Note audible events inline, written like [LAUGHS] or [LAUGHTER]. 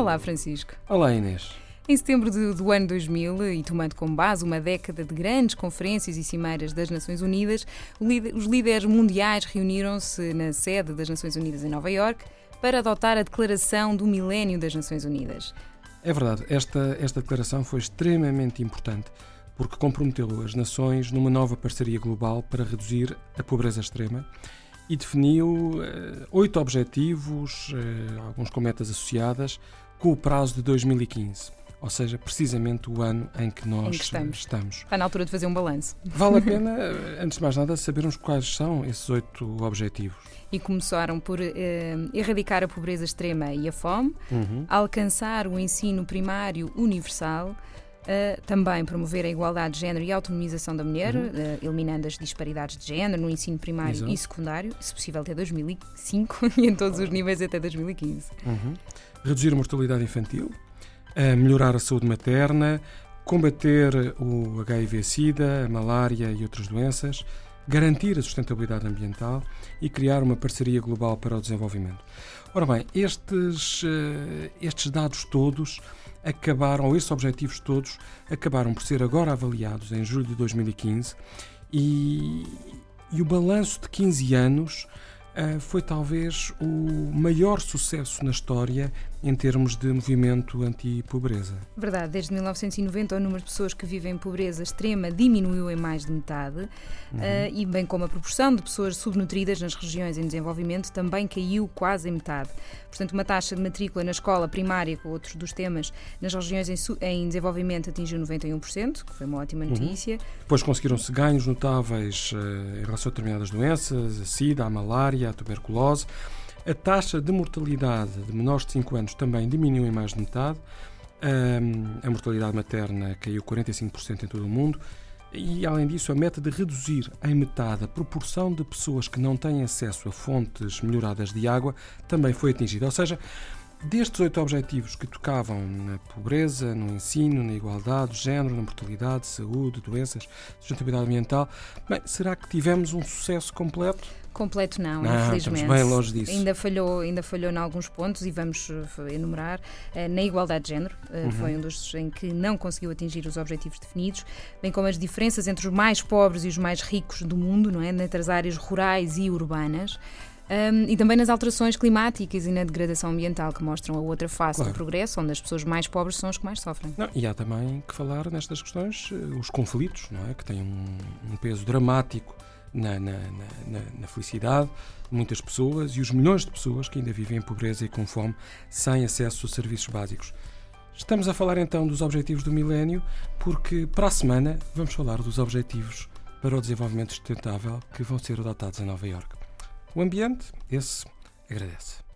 Olá, Francisco. Olá, Inês. Em setembro do, do, ano 2000, e tomando como base uma década de grandes conferências e cimeiras das Nações Unidas, os líderes mundiais reuniram-se na sede das Nações Unidas em Nova Iorque para adotar a Declaração do Milénio das Nações Unidas. É verdade, esta, esta declaração foi extremamente importante porque comprometeu as nações numa nova parceria global para reduzir a pobreza extrema e definiu uh, oito objetivos, uh, alguns com metas associadas, com o prazo de 2015 ou seja, precisamente o ano em que nós em que estamos. estamos. Está na altura de fazer um balanço. Vale a pena, [LAUGHS] antes de mais nada, sabermos quais são esses oito objetivos. E começaram por eh, erradicar a pobreza extrema e a fome, uhum. alcançar o ensino primário universal, Uh, também promover a igualdade de género e a autonomização da mulher, uhum. uh, eliminando as disparidades de género no ensino primário Exato. e secundário, se possível até 2005 [LAUGHS] e em todos os níveis até 2015. Uhum. Reduzir a mortalidade infantil, a melhorar a saúde materna, combater o HIV-Sida, a malária e outras doenças, garantir a sustentabilidade ambiental e criar uma parceria global para o desenvolvimento. Ora bem, estes, eh, estes dados todos acabaram, ou estes objetivos todos, acabaram por ser agora avaliados em julho de 2015 e, e o balanço de 15 anos uh, foi talvez o maior sucesso na história em termos de movimento anti-pobreza. Verdade, desde 1990 o número de pessoas que vivem em pobreza extrema diminuiu em mais de metade uhum. uh, e bem como a proporção de pessoas subnutridas nas regiões em desenvolvimento também caiu quase em metade. Portanto, uma taxa de matrícula na escola primária, com outros dos temas, nas regiões em, em desenvolvimento atingiu 91%, que foi uma ótima uhum. notícia. Uhum. Depois conseguiram-se ganhos notáveis uh, em relação a determinadas doenças, a SIDA, a malária, a tuberculose. A taxa de mortalidade de menores de 5 anos também diminuiu em mais de metade. a mortalidade materna caiu 45% em todo o mundo. E, além disso, a meta de reduzir em metade a proporção de pessoas que não têm acesso a fontes melhoradas de água também foi atingida. Ou seja, destes oito objetivos que tocavam na pobreza, no ensino, na igualdade, género, na mortalidade, saúde, doenças, sustentabilidade ambiental, bem, será que tivemos um sucesso completo? Completo não, não infelizmente. bem longe disso. Ainda falhou, ainda falhou em alguns pontos e vamos eh, enumerar. Eh, na igualdade de género, eh, uhum. foi um dos em que não conseguiu atingir os objetivos definidos, bem como as diferenças entre os mais pobres e os mais ricos do mundo, não é? Entre as áreas rurais e urbanas. Um, e também nas alterações climáticas e na degradação ambiental, que mostram a outra face claro. do progresso, onde as pessoas mais pobres são as que mais sofrem. Não, e há também que falar nestas questões os conflitos, não é? que têm um, um peso dramático na, na, na, na, felicidade de muitas pessoas e os milhões de pessoas que ainda vivem em pobreza e com fome sem acesso a serviços básicos. Estamos a falar então dos Objetivos do Milénio, porque para a semana vamos falar dos Objetivos para o Desenvolvimento Sustentável que vão ser adotados em Nova Iorque. O ambiente, esse, agradece.